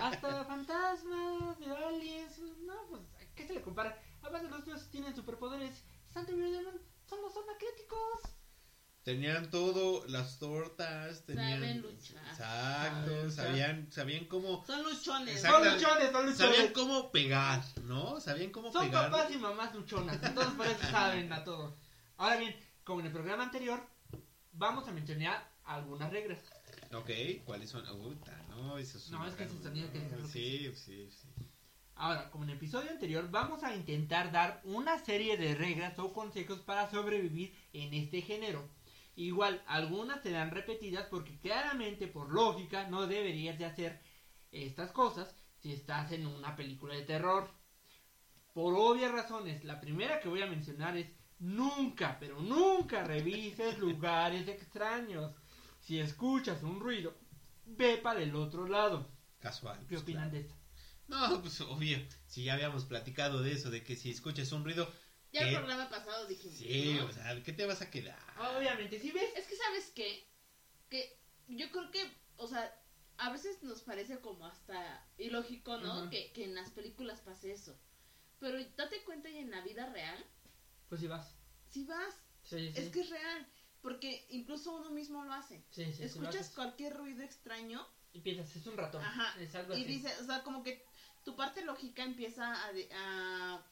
Hasta fantasmas, de aliens. No, pues, ¿a ¿qué se le compara? Además de los dioses tienen superpoderes. Santo y Blue Demon solo son atléticos. Tenían todo, las tortas, tenían... Saben luchar. Exacto, Saben luchar. sabían, sabían cómo... Son luchones. Exacto. Son luchones, son luchones. Sabían cómo pegar, ¿no? Sabían cómo Son pegar. papás y mamás luchonas, entonces por eso saben a todo. Ahora bien, como en el programa anterior, vamos a mencionar algunas reglas. Ok, ¿cuáles son? Puta, no, eso es No, es que ese sonido que Sí, sí, sí. Ahora, como en el episodio anterior, vamos a intentar dar una serie de reglas o consejos para sobrevivir en este género. Igual, algunas serán repetidas porque claramente, por lógica, no deberías de hacer estas cosas si estás en una película de terror. Por obvias razones, la primera que voy a mencionar es nunca, pero nunca revises lugares extraños. Si escuchas un ruido, ve para el otro lado. Casual. ¿Qué pues, opinan claro. de esto? No, pues obvio. Si ya habíamos platicado de eso, de que si escuchas un ruido, Ya el programa pasado dijimos. sí, ¿no? o sea, ¿qué te vas a quedar? Obviamente, si ves Es que sabes qué? Que yo creo que, o sea, a veces nos parece como hasta ilógico, ¿no? Que, que en las películas pase eso. Pero date cuenta y en la vida real, Pues si vas. si vas, Sí, sí. es que es real. Porque incluso uno mismo lo hace. Sí, sí, Escuchas cualquier ruido extraño Y piensas, es un ratón. Ajá, Es algo y así. dices, o sea, como que tu parte lógica empieza a, a,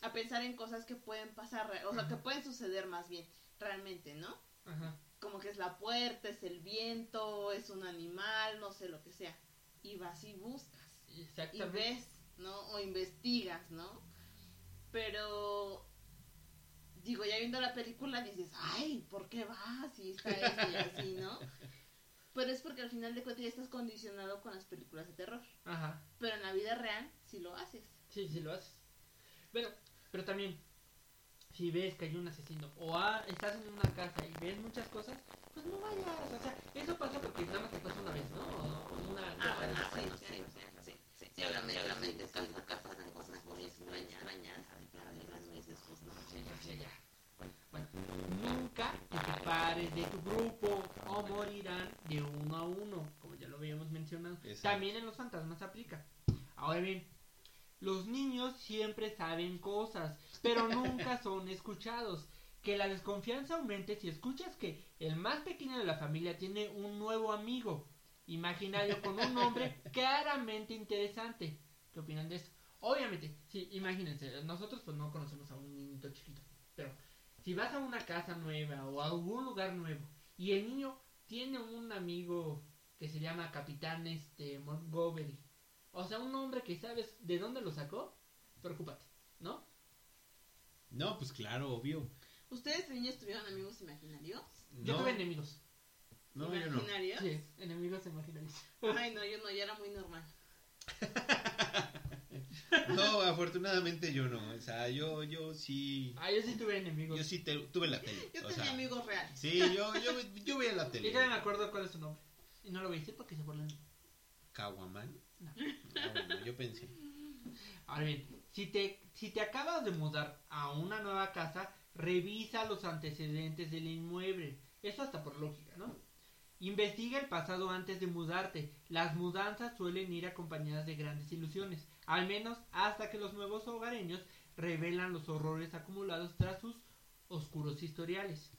a pensar en cosas que pueden pasar, o sea, que pueden suceder más bien, realmente, ¿no? Ajá. como que es la puerta, es el viento, es un animal, no sé lo que sea. Y vas y buscas y ves, ¿no? O investigas, ¿no? Pero digo, ya viendo la película dices, ay, ¿por qué vas? Y está esto y así, ¿no? Pero es porque al final de cuentas ya estás condicionado con las películas de terror. Ajá. Pero en la vida real sí lo haces. Sí, sí lo haces. Bueno, pero también, si ves que hay un asesino o ah, estás en una casa y ves muchas cosas, pues no vayas. O sea, eso pasa porque nada más te pasa una vez, ¿no? O una Ah, bueno, sí, sí, sí, sí, sí. Sí, muy extrañas, extrañas, algunas veces, pues, no sé, Ya, ya, ya. Bueno, nunca te separes de tu grupo o morirán de uno a uno, como ya lo habíamos mencionado. Exacto. También en los fantasmas aplica. Ahora bien, Los niños siempre saben cosas, pero nunca son escuchados. Que la desconfianza aumente si escuchas que el más pequeño de la familia tiene un nuevo amigo imaginario con un nombre claramente interesante. ¿Qué opinan de eso? Obviamente, sí, imagínense, nosotros pues no conocemos a un niñito chiquito, pero si vas a una casa nueva o a algún lugar nuevo y el niño tiene un amigo que se llama Capitán este Montgomery, o sea, un nombre que sabes de dónde lo sacó, preocúpate, ¿no? No, pues claro, obvio. ¿Ustedes de niños tuvieron amigos imaginarios? Yo tuve enemigos. no, yo no. ¿Imaginarios? Sí, enemigos imaginarios. Ay, no, yo no, ya era muy normal. No, afortunadamente yo no. O sea, yo, yo sí. Ah, yo sí tuve enemigos. Yo sí te- tuve la tele. Yo o tenía sea, amigos reales. Sí, yo, yo, yo veía la Y tele. todavía me acuerdo cuál es su nombre. Y no lo voy a decir porque se burlan. ¿Caguaman? No. Bueno, yo pensé. Ahora bien, si te, si te acabas de mudar a una nueva casa, revisa los antecedentes del inmueble. Eso hasta por lógica, ¿no? Investiga el pasado antes de mudarte. Las mudanzas suelen ir acompañadas de grandes ilusiones, al menos hasta que los nuevos hogareños revelan los horrores acumulados tras sus oscuros historiales.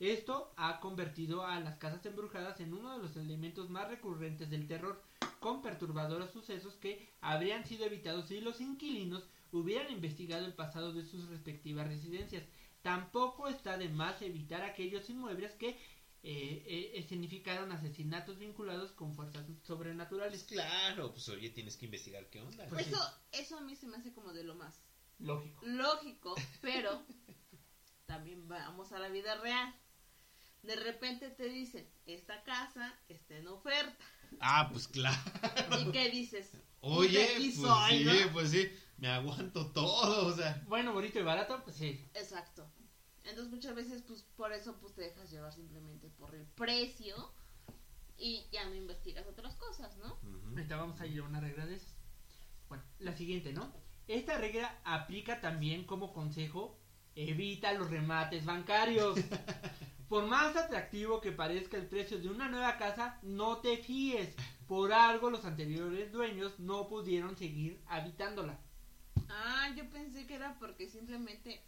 Esto ha convertido a las casas embrujadas en uno de los elementos más recurrentes del terror, con perturbadores sucesos que habrían sido evitados si los inquilinos hubieran investigado el pasado de sus respectivas residencias. Tampoco está de más evitar aquellos inmuebles que eh, eh, escenificaron asesinatos vinculados con fuerzas Pues sobrenaturales. claro, pues oye, tienes que investigar qué onda. Pues sí. Eso, eso a mí se me hace como de lo más Lógico. lógico, pero también vamos a la vida real. De repente te dicen, esta casa está en oferta. Ah, pues claro. ¿Y qué dices? Oye, pues soy, sí, ¿no? pues sí. Me aguanto todo, o sea. Bueno, bonito y barato, pues sí. Exacto. Entonces muchas veces, pues por eso, pues te dejas llevar simplemente por el precio y ya no investigas otras cosas, ¿no? Ujú. Ahorita vamos a ir a una regla de esas. Bueno, la siguiente, ¿no? Esta regla aplica también como consejo, evita los remates bancarios. Por más atractivo que parezca el precio de una nueva casa, no te fíes. Por algo los anteriores dueños no pudieron seguir habitándola. Ah, yo pensé que era porque simplemente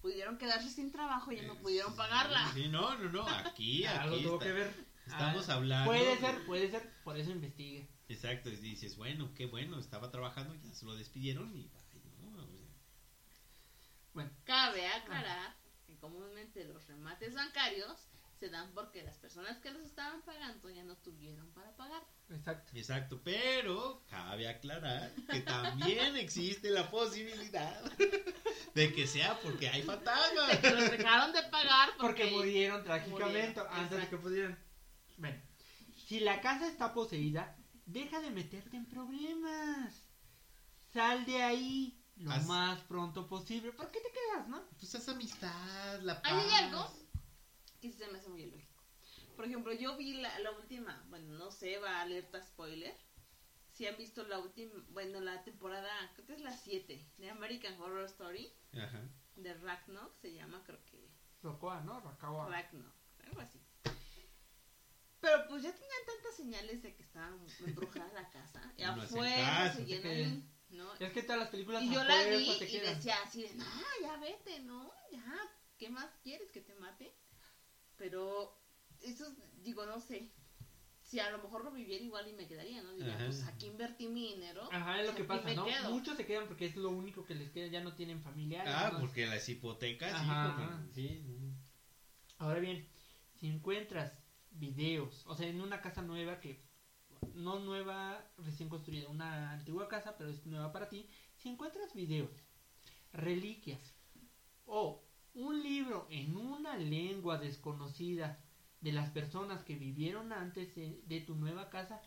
pudieron quedarse sin trabajo y ya no pudieron pagarla. Sí, no, no, no. Aquí, Algo tuvo que ver. Estamos Ah, hablando. Puede de- ser, puede ser, por eso investigue. Exacto, y dices, bueno, qué bueno, estaba trabajando, ya se lo despidieron y. ay, no, o sea, Bueno, Cabe aclarar que comúnmente los remates bancarios se dan porque las personas que los estaban pagando ya no tuvieron para pagar. exacto. Exacto, pero cabe aclarar que también existe la posibilidad de que sea porque hay fantasmas. Que los dejaron de pagar Porque porque, murieron trágicamente murieron, antes de que pudieran. Bueno, si la casa está poseída, deja de meterte en problemas. Sal de ahí lo más pronto posible. ¿Por qué te quedas, no? Pues es amistad, la paz. Hay algo que sí se me hace muy ilógico. Por ejemplo, yo vi la, la última, bueno, no sé, va alerta spoiler. Si han visto la última, bueno, la temporada, creo que es la 7 de American Horror Story, Ajá. de Ragnarok, se llama, creo que Rocoa, ¿no? Rocoa. Ragnarok, algo así. Pero pues ya tenían tantas señales de que estaba embrujada la casa. Y No caso, se llena de- ¿no? Es que todas las películas Y yo la vi y quedan. decía así de, no, ya vete, ¿no? Ya, ¿qué más quieres que te mate? Pero eso, digo, no sé. Si a lo mejor lo viviera igual y me quedaría, ¿no? Diría, Ajá. pues aquí invertí mi dinero. Ajá, es lo que pasa, ¿no? quedo. Muchos se quedan porque es lo único que les queda, ya no tienen familiares. Ah, ¿no? porque las hipotecas, sí, Ajá, porque- ajá. sí. Ahora bien, si encuentras videos, o sea, en una casa nueva que no nueva recién construida, una antigua casa, pero es nueva para ti, si encuentras videos, reliquias o un libro en una lengua desconocida de las personas que vivieron antes de, de tu nueva casa,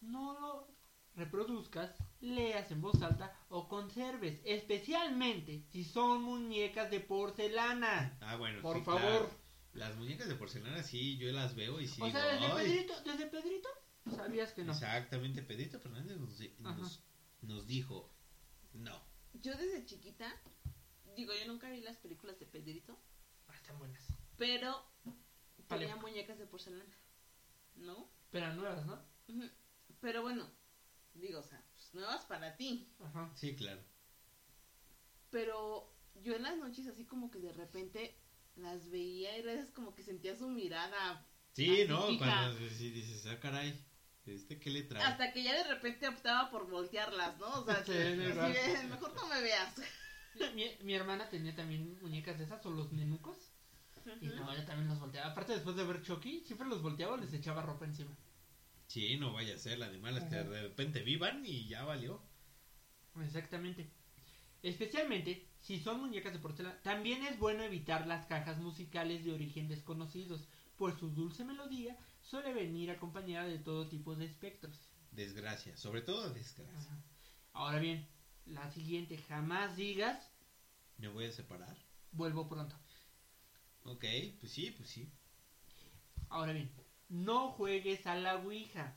no lo reproduzcas, leas en voz alta o conserves, especialmente si son muñecas de porcelana. Ah, bueno. Por sí, favor. claro. Las muñecas de porcelana, sí, yo las veo y sí O digo, sea, desde "Ay". Pedrito, desde Pedrito, sabías que no. Exactamente, Pedrito Fernández nos, nos, nos dijo, no. Yo desde chiquita, digo, yo nunca vi las películas de Pedrito, Ah, están buenas. pero Vale. tenía muñecas de porcelana, ¿no? Pero nuevas, ¿no? Ujú. Pero bueno, digo, o sea, pues, nuevas para ti. Ajá. Sí, claro. Pero yo en las noches así como que de repente las veía y a veces como que sentía su mirada. Sí, Así ¿no? fija. Cuando sí dices, ah, caray, ¿este qué le trae? Hasta que ya de repente optaba por voltearlas, ¿no? O sea, Sí, así es verdad. de, mejor no me veas. Mi, mi hermana tenía también muñecas de esas o los nenucos. Y no, ella también los volteaba. Aparte, después de ver Chucky, siempre los volteaba o les echaba ropa encima. Sí, no vaya a ser la animal hasta Ajá. de repente vivan y ya valió. Exactamente. Especialmente si son muñecas de porcelana, también es bueno evitar las cajas musicales de origen desconocidos, pues su dulce melodía suele venir acompañada de todo tipo de espectros. Desgracia, sobre todo desgracia. Ajá. Ahora bien, la siguiente, jamás digas, ¿Me voy a separar? vuelvo pronto. Ok, pues sí, pues sí. Ahora bien, no juegues a la Ouija.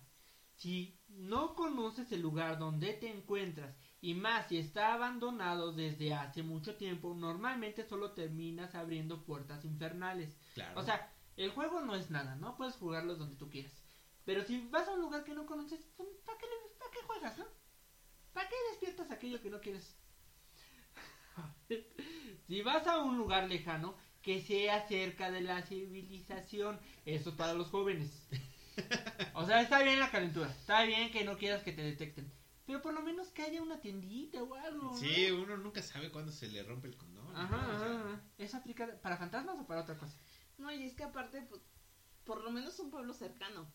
Si no conoces el lugar donde te encuentras y más si está abandonado desde hace mucho tiempo, normalmente solo terminas abriendo puertas infernales. Claro. O sea, el juego no es nada, ¿no? Puedes jugarlo donde tú quieras. Pero si vas a un lugar que no conoces, pues, ¿para qué, para qué juegas, no? ¿Para qué despiertas aquello que no quieres? si vas a un lugar lejano, que sea cerca de la civilización, eso es para los jóvenes. O sea, está bien la calentura, está bien que no quieras que te detecten, pero por lo menos que haya una tiendita o algo. ¿no? sí, uno nunca sabe cuándo se le rompe el condón. Ajá, ¿no? O sea, ajá, ajá. ¿Eso aplica para fantasmas o para otra cosa? No, y es que aparte, pues, por lo menos un pueblo cercano.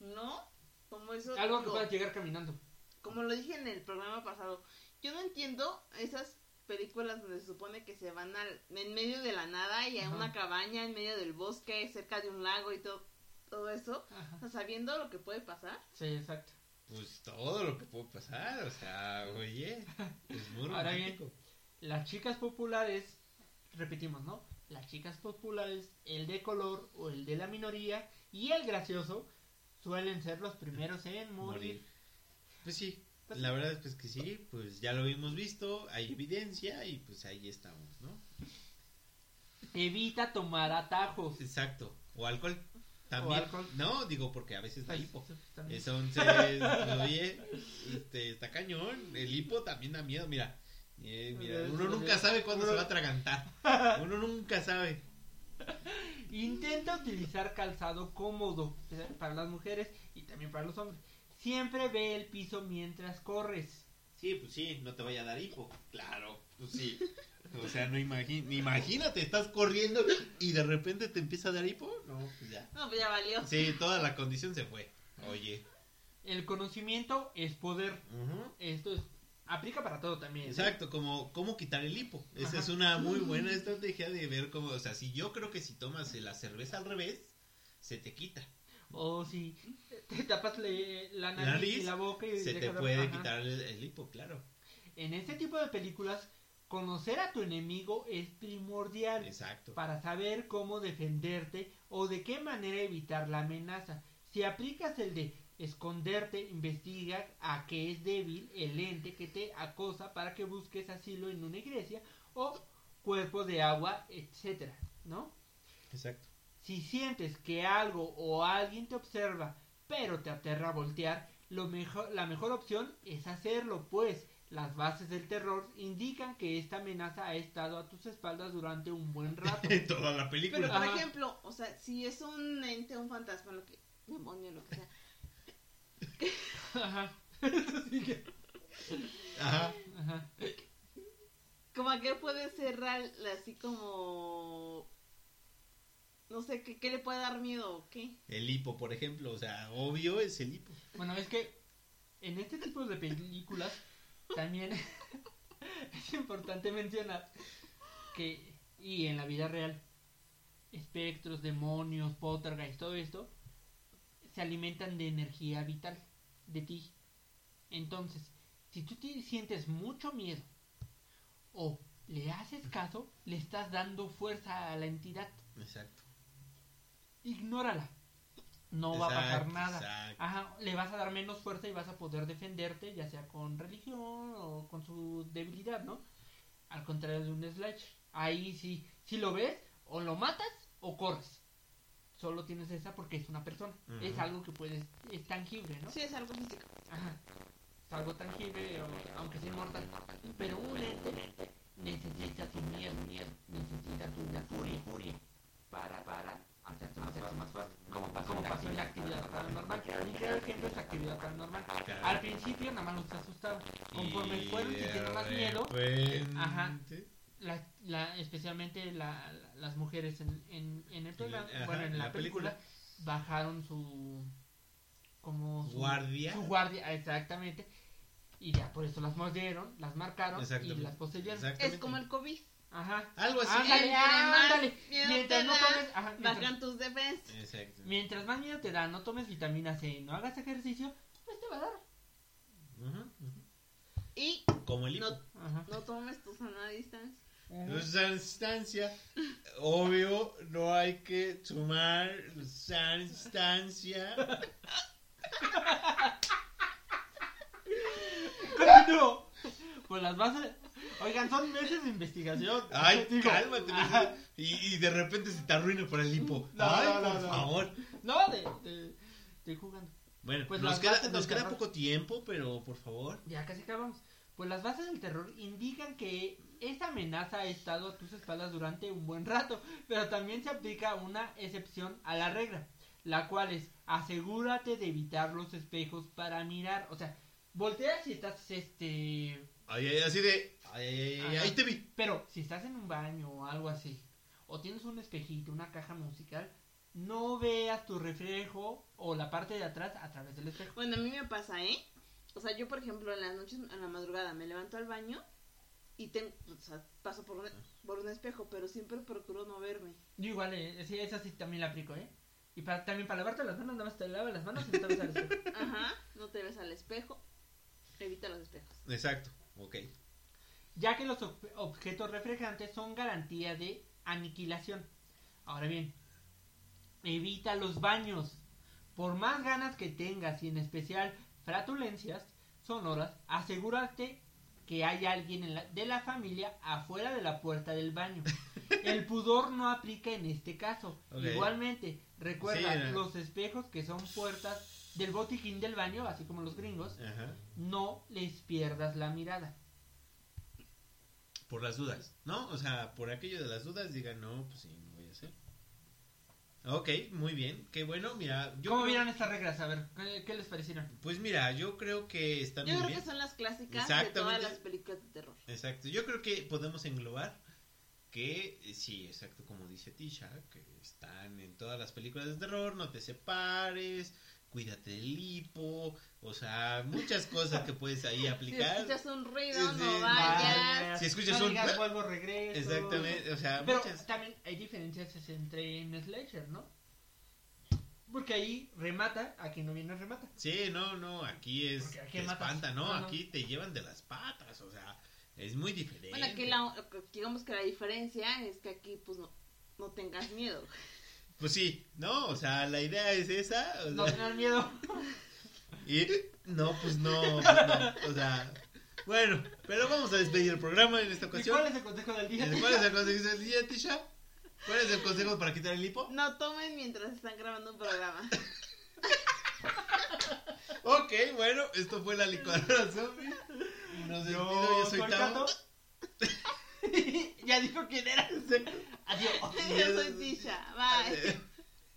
¿no? Como eso. Algo que puedas llegar caminando. Como lo dije en el programa pasado, yo no entiendo esas películas donde se supone que se van al, en medio de la nada y a Ajá. una cabaña en medio del bosque, cerca de un lago y todo, todo eso, Ajá. o sea, sabiendo lo que puede pasar. Sí, exacto. Pues todo lo que puede pasar, o sea, oye, es muy Ahora bien. Las chicas populares, repetimos, ¿no? Las chicas populares, el de color o el de la minoría y el gracioso suelen ser los primeros en morir. Morir. Pues sí, Pues la sí. verdad es pues que sí, pues ya lo hemos visto, hay evidencia y pues ahí estamos, ¿no? Evita tomar atajos. Exacto, o alcohol. También, alcohol. no, digo porque a veces da Pues, hipo. también. Entonces, oye, este, está cañón. El hipo también da miedo, mira. Eh, mira, uno nunca sabe cuándo Uno- se va a atragantar. Uno nunca sabe. Intenta utilizar calzado cómodo eh, para las mujeres y también para los hombres. Siempre ve el piso mientras corres. Sí, pues sí, no te vaya a dar hipo. Claro, pues sí. O sea, no imagi- imagínate, estás corriendo y de repente te empieza a dar hipo. No, pues ya. No, pues ya valió. Sí, toda la condición se fue. Oye. El conocimiento es poder. Esto es- aplica para todo también. ¿eh? Exacto, como cómo quitar el hipo. Esa Ajá. es una muy buena estrategia de ver cómo, o sea, si yo creo que si tomas la cerveza al revés, se te quita. O si te tapas le- la nariz, y la boca y Se te puede quitar el, el hipo, claro. En este tipo de películas, conocer a tu enemigo es primordial Exacto. para saber cómo defenderte o de qué manera evitar la amenaza. Si aplicas el de esconderte, investiga a qué es débil el ente que te acosa para que busques asilo en una iglesia o cuerpo de agua, etcétera, ¿no? Exacto. Si sientes que algo o alguien te observa, pero te aterra voltear, lo mejor, la mejor opción es hacerlo, pues las bases del terror indican que esta amenaza ha estado a tus espaldas durante un buen rato. Toda la película. Pero, por Ajá. ejemplo, o sea, si es un ente, un fantasma, lo que, demonio, lo que sea, Ajá. Ajá. Ajá. como que puede cerrar así como... No sé, ¿qué, qué le puede dar miedo o qué? El hipo, por ejemplo, o sea, obvio es el hipo. Bueno, es que en este tipo de películas también es importante mencionar que, y en la vida real, espectros, demonios, poltergeist, todo esto, se alimentan de energía vital de ti. Entonces, si tú te sientes mucho miedo o le haces caso, le estás dando fuerza a la entidad. Exacto. Ignórala. No va a pasar nada. exacto. Ajá, le vas a dar menos fuerza y vas a poder defenderte, ya sea con religión o con su debilidad, ¿no? Al contrario de un slash. Ahí sí, si lo ves, o lo matas o corres. Solo tienes esa porque es una persona. Es algo que puedes, es tangible, ¿no? Sí, es algo físico. Ajá. algo tangible, o- aunque sea inmortal. Pero un ente necesita tu miedo, miedo, necesita tu furia, furia, para, para hacerse más, hacerse más fuerte. Como pasó, como pasó en la actividad paranormal. Mi claro ejemplo es actividad paranormal. Al principio nada más nos asustaba. Conforme Y fueron sintiendo más miedo, Ajá. la, la, especialmente la- la- las mujeres en, en, en el programa, Ajá, bueno, en la, la película, bajaron su como su Guardia. su guardia, exactamente, y ya por eso las mordieron, las marcaron y las poseyeron. Es como el COVID. Ajá. Algo así. Ándale, ándale. Mientras te no da, tomes, ajá, mientras, Bajan tus defensas. Exacto. mientras más miedo te da, no tomes vitamina C, no hagas ejercicio, pues te va a dar. Ujú. Y Como el hipo. no, Ajá. no tomes tu sana distancia. Sana distancia. Obvio, no hay que sumar sana distancia. Continúo. Pues las bases. Oigan, son meses de investigación. Ay, Digo, cálmate. Y, y de repente se te arruina por el hipo. No, Ay, no, no, por favor. No, de, de, estoy jugando. Bueno, Pues nos queda, bases nos del queda terror. poco tiempo, pero por favor. Ya casi acabamos. Pues las bases del terror indican que esa amenaza ha estado a tus espaldas durante un buen rato, pero también se aplica una excepción a la regla, la cual es asegúrate de evitar los espejos para mirar, o sea, voltea si estás este Ay, ay, así de. Ay, ay, ay, ay, Ajá. ahí te vi. Pero si estás en un baño o algo así, o tienes un espejito, una caja musical, no veas tu reflejo o la parte de atrás a través del espejo. Bueno, a mí me pasa, ¿eh? O sea, yo, por ejemplo, en las noches, en la madrugada, me levanto al baño y tengo, o sea, paso por un, por un espejo, pero siempre procuro no verme. Yo igual, eh, sí, esa sí también la aplico, ¿eh? Y para, también para lavarte las manos, nada más te lavas las manos y no te ves al espejo. Ajá, no te ves al espejo. Evita los espejos. Exacto, Ya que los ob- objetos reflejantes son garantía de aniquilación. Ahora bien, evita los baños. Por más ganas que tengas y en especial flatulencias sonoras, asegúrate que hay alguien en la- de la familia afuera de la puerta del baño. El pudor no aplica en este caso. Igualmente, recuerda Sí, los espejos que son puertas del botiquín del baño, así como los gringos, Ajá. no les pierdas la mirada. Por las dudas, ¿no? O sea, por aquello de las dudas, digan, no, pues sí, no voy a hacer. Ok, muy bien. Qué bueno, mira. Yo ¿Cómo creo- vieron estas reglas? A ver, ¿qué, qué les parecieron? Pues mira, yo creo que están Yo muy creo bien. que son las clásicas de todas las películas de terror. Exacto. Yo creo que podemos englobar que eh, sí, exacto como dice Tisha, que están en todas las películas de terror, no te separes, cuídate del hipo, o sea, muchas cosas que puedes ahí Si aplicar. escuchas un ruido, Sí, no sí, vayas. Si escuchas no un- digas, vuelvo, regreso. Exactamente, o sea, Pero muchas. también hay diferencias entre en Slasher, ¿no? Porque ahí remata, aquí no viene remata. Sí, no, no, aquí es Porque aquí te matas. espanta, ¿no? No. Aquí te llevan de las patas, o sea, es muy diferente. Bueno, aquí la, digamos que la diferencia es que aquí pues no, no tengas miedo. Pues sí, no, o sea, la idea es esa, o No sea, tengan miedo. y no, pues no, pues no, o sea, bueno, pero vamos a despedir el programa en esta ¿Y ocasión. cuál es el consejo del día? ¿Cuál es el consejo del día, Tisha? ¿Cuál es el consejo para quitar el hipo? No tomen mientras están grabando un programa. Ok, bueno, esto fue la licuadora zombie. Y nos despido, yo, soy Tao. Ya dijo quién era. Adiós. Yo soy Tisha. Bye. Adiós.